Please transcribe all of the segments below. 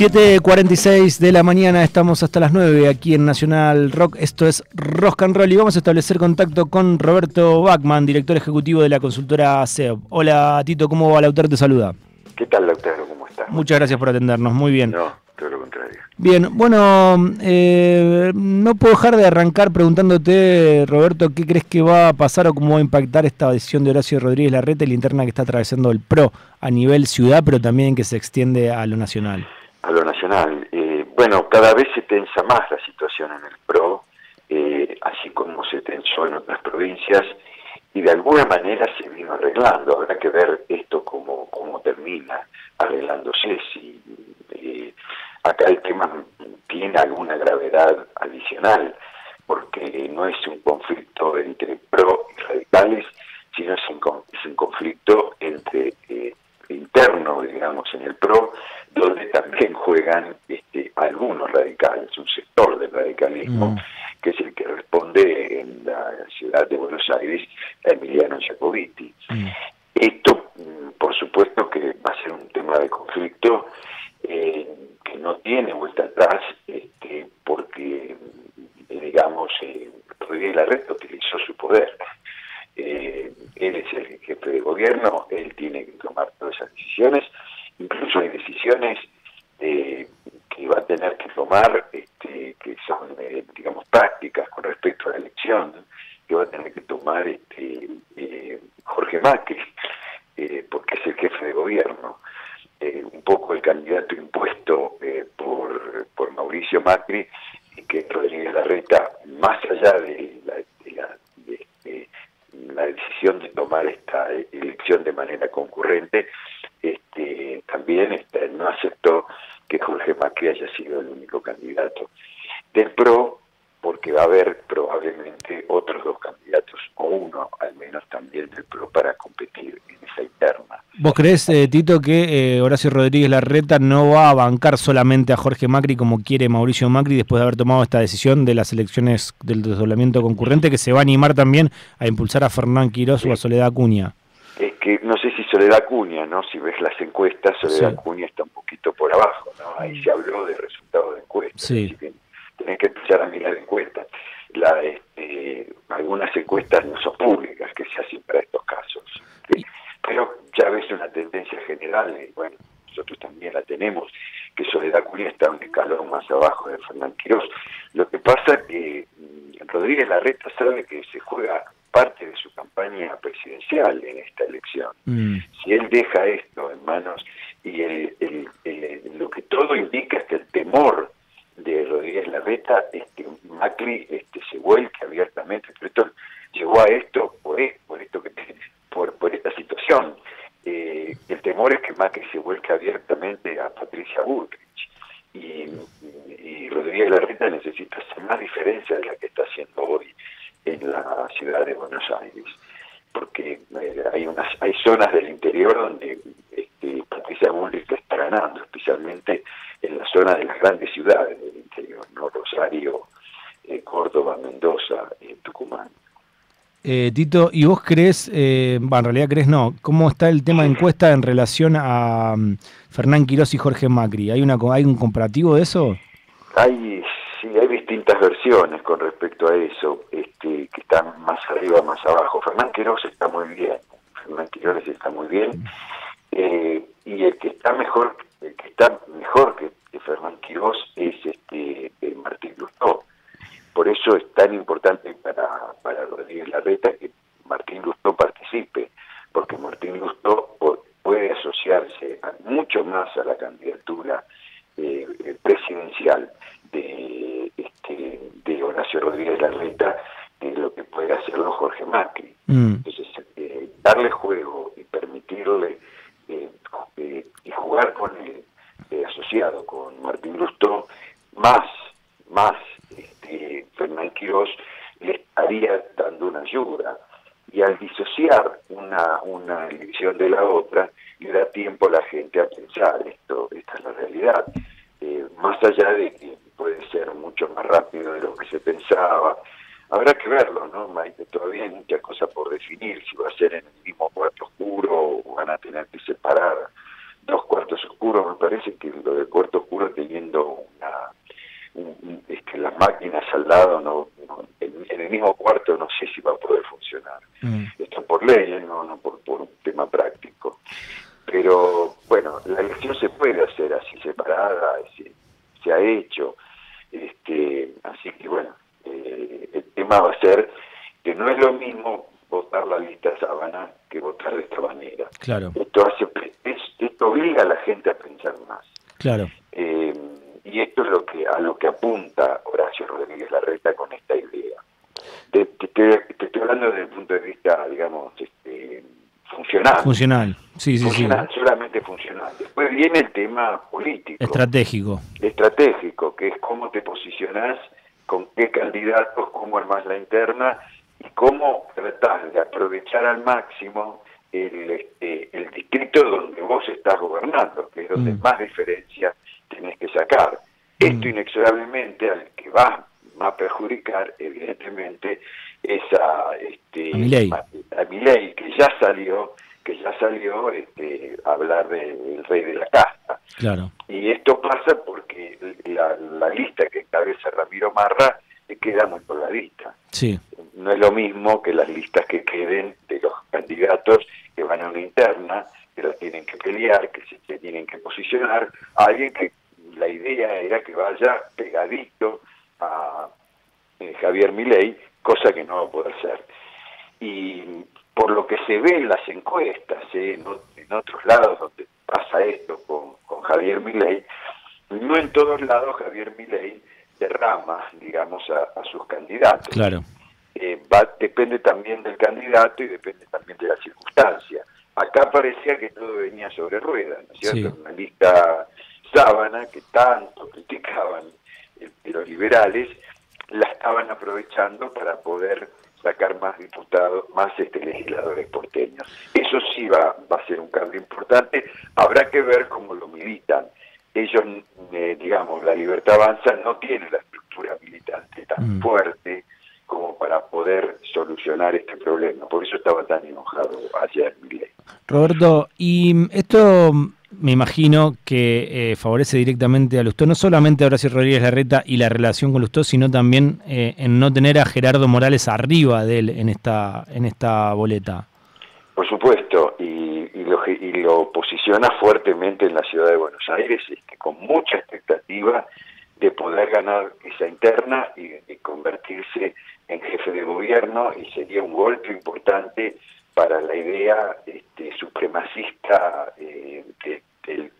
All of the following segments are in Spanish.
7.46 de la mañana, estamos hasta las 9 aquí en Nacional Rock. Esto es Rock and Roll y vamos a establecer contacto con Roberto Bachman, director ejecutivo de la consultora SEO. Hola Tito, ¿cómo va? Lautaro te saluda. ¿Qué tal, Lautaro? ¿Cómo estás? Muchas gracias por atendernos, muy bien. No, todo lo contrario. Bien, bueno, eh, no puedo dejar de arrancar preguntándote, Roberto, ¿qué crees que va a pasar o cómo va a impactar esta decisión de Horacio Rodríguez Larreta y la interna que está atravesando el PRO a nivel ciudad, pero también que se extiende a lo nacional? A lo nacional. Eh, bueno, cada vez se tensa más la situación en el PRO, eh, así como se tensó en otras provincias, y de alguna manera se vino arreglando. Habrá que ver esto cómo, cómo termina arreglándose. Si eh, acá el tema tiene alguna gravedad adicional, porque no es un conflicto entre PRO y radicales, sino es un, es un conflicto entre digamos, en el PRO, donde también juegan este, algunos radicales, un sector del radicalismo, mm. que es el que responde en la ciudad de Buenos Aires a Emiliano Jacobiti. Mm. Esto, mm, por supuesto, que va a ser un tema de conflicto eh, que no tiene vuelta atrás, este, porque, digamos, eh, Rodríguez Larreta utilizó su poder. Eh, él es el jefe de gobierno, él tiene que tomar todas esas decisiones, incluso hay decisiones eh, que va a tener que tomar este, que son, eh, digamos, prácticas con respecto a la elección, que va a tener que tomar este, eh, Jorge Macri, porque es el jefe de gobierno. un poco el candidato impuesto por, por Mauricio Macri, que Rodríguez Larreta, más allá de la decisión de tomar esta elección de manera concurrente, este, también este, no aceptó que Jorge Macri haya sido el único candidato. Del PRO, porque va a haber probablemente otros dos candidatos, o uno al menos también del PRO, para competir en esa interna. ¿Vos crees, eh, Tito, que eh, Horacio Rodríguez Larreta no va a bancar solamente a Jorge Macri como quiere Mauricio Macri después de haber tomado esta decisión de las elecciones del desdoblamiento concurrente, que se va a animar también a impulsar a Fernán Quirós o a Soledad Acuña? Es que no sé si Soledad Acuña, ¿no? Si ves las encuestas, Soledad Acuña está un poquito por abajo, ¿no? Ahí se habló de resultados de encuestas. Sí. Tenés que empezar a mirar encuestas. La, este, algunas encuestas no son públicas, que se hacen para estos casos. Pero ya ves una tendencia general, y bueno, nosotros también la tenemos, que Soledad Acuña está un escalón más abajo de Fernán Quirós. Lo que pasa es que mm, Rodríguez Larreta sabe que se juega parte de su campaña presidencial en esta elección. Mm. Si él deja esto en manos y el, lo que todo indica es que el temor de Rodríguez Larreta es que Macri este, se vuelque abiertamente, pero esto llegó a esto por, e, esto que por, por esta situación. Eh, el temor es que Macri se vuelque abiertamente a Patricia Bullrich. Y, y Rodríguez Larreta necesita hacer más diferencia de la que está haciendo hoy en la ciudad de Buenos Aires, porque eh, hay unas hay zonas del interior donde este, Patricia Bullrich está ganando, especialmente en la zona de las grandes ciudades ¿no? Rosario, eh, Córdoba, Mendoza, eh, Tucumán. Tito, ¿y vos crees, en realidad crees no, cómo está el tema de encuesta en relación a um, Fernán Quirós y Jorge Macri? ¿Hay, una, ¿Hay un comparativo de eso? Hay, sí, hay distintas versiones con respecto a eso. Este, que están más arriba, más abajo. Fernán Quirós está muy bien, Fernán Quirós está muy bien, eh, y el que está mejor, el que está mejor que, Fernán Quirós es este eh, Martín Lustó. Por eso es tan importante para, para Rodríguez Larreta que Martín Lustó participe, porque Martín Lustó puede asociarse mucho más a la candidatura eh, presidencial de, este, de Horacio Rodríguez Larreta es lo que puede hacerlo Jorge Macri. Mm. Entonces, eh, darle realidad. Eh, más allá de que puede ser mucho más rápido de lo que se pensaba, habrá que verlo, ¿no, Maite? Todavía hay muchas cosas por definir, si va a ser en el mismo cuarto oscuro o van a tener que separar dos cuartos oscuros. Me parece que lo del cuarto oscuro teniendo una... Un, es que las máquinas al lado, no, en, el mismo cuarto, no sé si va a poder funcionar. Mm. Esto por ley, ¿eh? no, no por, por un tema práctico pero bueno, la elección Claro. Esto, hace, esto obliga a la gente a pensar más. Claro. Eh, y esto es lo que a lo que apunta Horacio Rodríguez Larreta con esta idea. Te, estoy hablando desde el punto de vista, digamos, este, funcional. Funcional, sí, sí, funcional, solamente funcional. Después viene el tema político. Estratégico. Estratégico, que es cómo te posicionás, con qué candidatos, cómo armás la interna y cómo tratás de aprovechar al máximo el, este, el distrito donde vos estás gobernando, que es donde mm. más diferencia tenés que sacar. Mm. Esto inexorablemente al que va a perjudicar, evidentemente, es a, este, a, mi ley, que ya salió que ya salió este, a hablar del rey de la casta. Claro. Y esto pasa porque la, la lista que encabeza Ramiro Marra queda muy colgadita. Sí. No es lo mismo que las listas que queden de los candidatos a una interna, que la tienen que pelear, que se tienen que posicionar, alguien que la idea era que vaya pegadito a eh, Javier Milei, cosa que no va a poder ser. Y por lo que se ve en las encuestas, eh, en, otros lados donde pasa esto con, con Javier Milei, no en todos lados Javier Milei derrama, digamos, a, sus candidatos. Claro. Eh, va, depende también del candidato y depende también de la circunstancia. Acá parecía que todo venía sobre ruedas, ¿no es cierto? Una lista sábana que tanto criticaban los liberales, la estaban aprovechando para poder sacar más diputados, más este, legisladores porteños. Eso sí va, va a ser un cambio importante. Habrá que ver cómo lo militan. Ellos, eh, digamos, la libertad avanza no tiene la estructura militante tan mm. fuerte para poder solucionar este problema. Por eso estaba tan enojado ayer. Roberto, y esto me imagino que eh, favorece directamente a Lustó, no solamente a Horacio Rodríguez Larreta y la relación con Lustó, sino también eh, en no tener a Gerardo Morales arriba de él en esta, en esta boleta. Por supuesto, y, lo, y lo posiciona fuertemente en la ciudad de Buenos Aires, este, con mucha expectativa de poder ganar esa interna y, y convertirse en jefe de gobierno, y sería un golpe importante para la idea este, supremacista eh, del,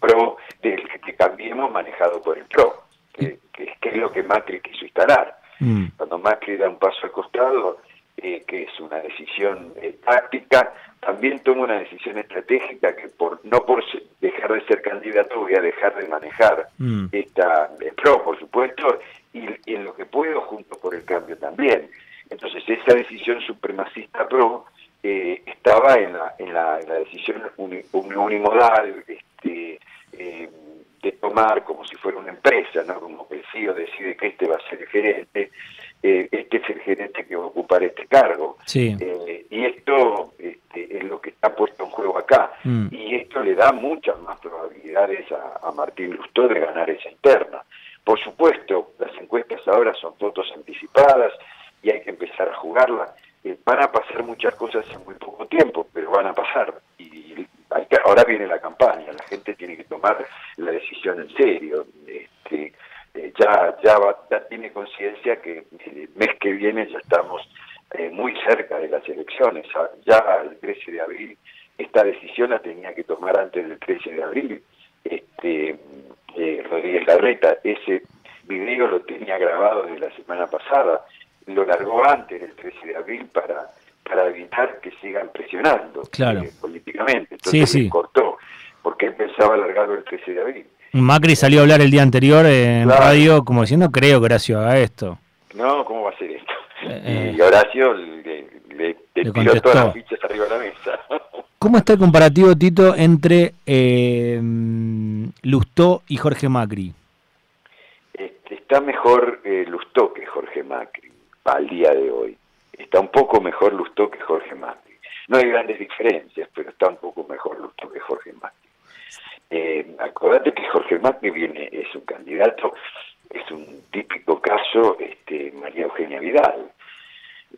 PRO, del que cambiemos manejado por el PRO, que, es lo que Macri quiso instalar. Mm. Cuando Macri da un paso al costado, eh, que es una decisión eh, táctica, también toma una decisión estratégica que por no por dejar de ser candidato voy a dejar de manejar mm. esta el PRO, por supuesto, y, y en lo que puedo junto por el cambio también. Entonces esa decisión supremacista PRO eh, estaba en la, en la, decisión unimodal este, eh, de tomar como si fuera una empresa, ¿no? como que el CEO decide que este va a ser el gerente, eh, este es el gerente que va a ocupar este cargo. y esto este, es lo que está puesto en juego acá. Mm. Y esto le da muchas más probabilidades a, a Martín Lustó de ganar esa interna. Por supuesto, las encuestas ahora son fotos anticipadas y hay que empezar a jugarla eh, van a pasar muchas cosas en muy poco tiempo, pero van a pasar. Y ahora viene la campaña, la gente tiene que tomar la decisión en serio. Este, eh, ya, ya, ya tiene conciencia que el mes que viene ya estamos eh, muy cerca de las elecciones. Ah, ya el 13 de abril, esta decisión la tenía que tomar antes del 13 de abril. Este, Larreta, ese video lo tenía grabado de la semana pasada lo largó antes del 13 de abril para, para evitar que sigan presionando eh, políticamente. Entonces sí, cortó, porque él pensaba alargarlo el 13 de abril. Macri salió a hablar el día anterior en radio como diciendo, creo que Horacio haga esto. No, ¿cómo va a ser esto? Eh, y Horacio le, le, tiró todas las fichas arriba de la mesa. ¿Cómo está el comparativo, Tito, entre eh, Lustó y Jorge Macri? Está mejor eh, Lustó que Jorge Macri al día de hoy. Está un poco mejor Lustó que Jorge Macri. No hay grandes diferencias, pero está un poco mejor Lustó que Jorge Macri. Eh, acordate que Jorge Macri viene, es un candidato es un típico caso este, María Eugenia Vidal.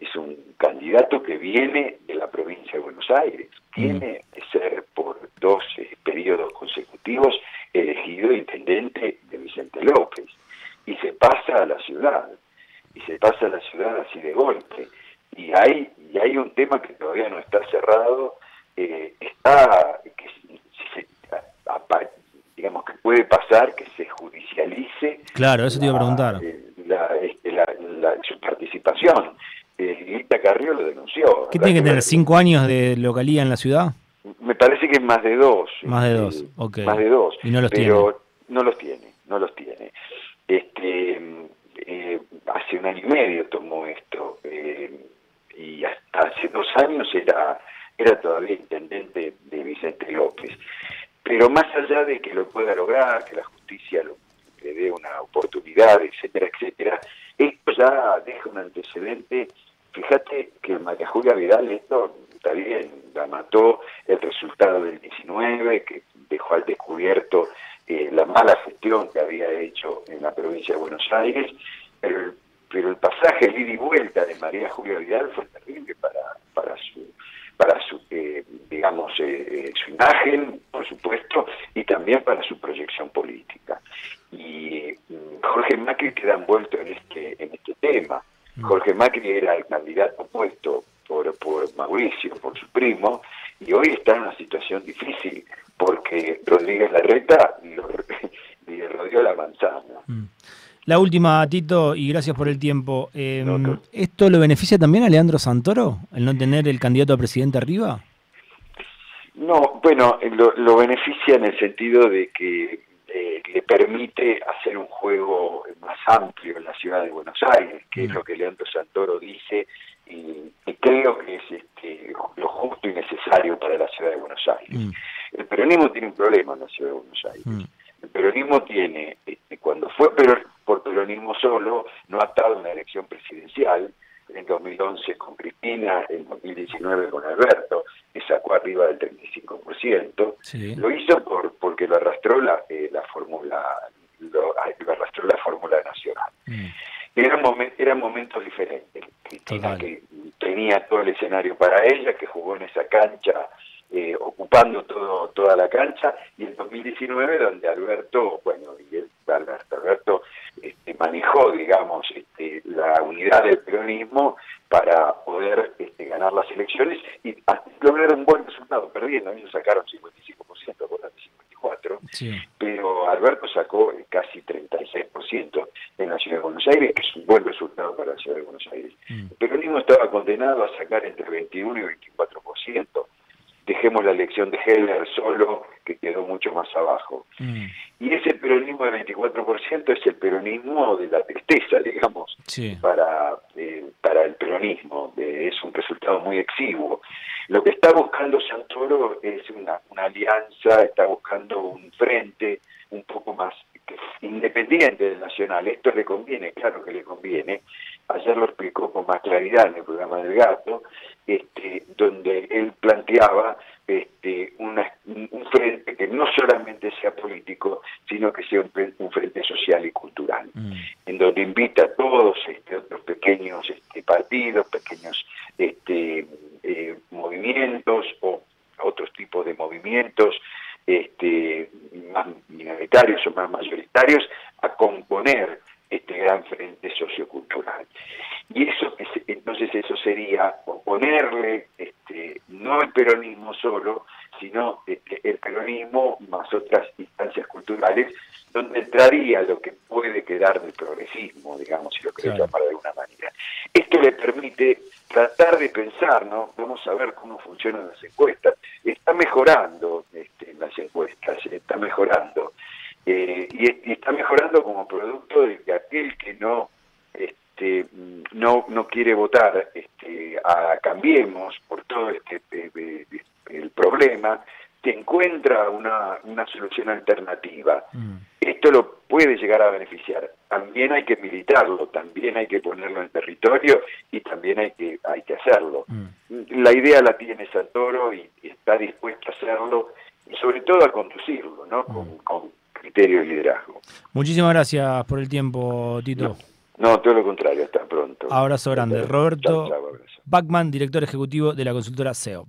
Es un candidato que viene de la provincia de Buenos Aires, tiene de ser por dos eh, periodos consecutivos elegido intendente de Vicente López y se pasa a la ciudad y se pasa a la ciudad así de golpe y hay y hay un tema que todavía no está cerrado eh, está que digamos que puede pasar que se judicialice claro eso te iba a preguntar eh, este, la, su participación eh, Carrió lo denunció ¿qué tiene que tener cinco años de localía en la ciudad? Me parece que es más de dos. Más de dos, ok. Más de dos. Y no los pero no los tiene, no los tiene. Este, eh, hace un año y medio tomó esto eh, y hasta hace dos años era, todavía intendente de Vicente López. Pero más allá de que lo pueda lograr, que la justicia le dé una oportunidad, etcétera, etcétera, esto ya deja un antecedente. Fíjate que María Julia Vidal esto está bien, la mató el resultado del 19, que dejó al descubierto eh, la mala gestión que había hecho en la provincia de Buenos Aires, pero, el pasaje, el ida y vuelta de María Julia Vidal fue terrible para su para su eh, digamos eh, su imagen por supuesto y también para su proyección política y mm, Jorge Macri queda envuelto en este en este tema mm. Jorge Macri era el candidato opuesto por, por Mauricio, por su primo, y hoy está en una situación difícil porque Rodríguez Larreta le rodeó la manzana. Mm. La última, Tito, y gracias por el tiempo. Em, ¿Esto lo beneficia también a Leandro Santoro, el no tener el candidato a presidente arriba? No, bueno, lo, lo beneficia en el sentido de que eh, le permite hacer un juego más amplio en la ciudad de Buenos Aires, que es mm. lo que Leandro Santoro dice y, creo que es este, lo justo y necesario para la ciudad de Buenos Aires. Mm. El peronismo tiene un problema en la ciudad de Buenos Aires. Mm. El peronismo tiene, este, cuando fue por peronismo solo, no ha estado en una elección presidencial, en 2011 con Cristina, en 2019 con Alberto, que sacó arriba del 35%, lo hizo por porque lo arrastró la, eh, la fórmula lo, arrastró la fórmula nacional. Mm. eran momentos diferentes. Cristina que tenía todo el escenario para ella, que jugó en esa cancha eh, ocupando todo, toda la cancha, y en 2019 donde Alberto, bueno, y el, Alberto este, manejó, digamos, este, la unidad del peronismo para poder este, ganar las elecciones y lograr un buen resultado, perdiendo, ellos sacaron 55%, por 54%, pero Alberto sacó casi 36% en la ciudad de Buenos Aires, que es un buen resultado para la ciudad de Buenos Aires. Mm. El peronismo estaba condenado a sacar entre 21 y 24%, dejemos la elección de Heller solo, que quedó mucho más abajo. Mm. Y ese peronismo de 24% es el peronismo de la tristeza, digamos, para, eh, para el peronismo. es un resultado muy exiguo. Lo que está buscando Santoro es una, una alianza, está buscando un frente un poco más independiente del nacional. Esto le conviene, claro que le conviene. Ayer lo explicó con más claridad en el programa del gato, este, donde él planteaba este, un frente que no solamente sea político, sino que sea un, frente social y cultural, mm. en donde invita a todos este, otros pequeños este, partidos, pequeños este, eh, movimientos o otros tipos de movimientos este, más minoritarios o más mayoritarios a componer este gran frente sociocultural. Y eso entonces eso sería oponerle este, no el peronismo solo, sino este, el peronismo más otras instancias culturales, donde entraría lo que puede quedar del progresismo, digamos, si lo querés llamar de alguna manera. Esto le permite tratar de pensar, ¿no? Vamos a ver cómo funcionan las encuestas. Está mejorando este, las encuestas, está mejorando. Eh, y, está mejorando como producto de que aquel que no este, no no quiere votar este, a Cambiemos por todo este eh, eh, el problema te encuentra una, una solución alternativa. Mm. Esto lo puede llegar a beneficiar. También hay que militarlo, también hay que ponerlo en territorio y también hay que hay que hacerlo. Mm. La idea la tiene Santoro y, está dispuesto a hacerlo y sobre todo a conducirlo, ¿no? Mm. Con, criterio y liderazgo. Muchísimas gracias por el tiempo, Tito. No, todo lo contrario, hasta pronto. Abrazo grande. Roberto Bachman, director ejecutivo de la consultora SEOP.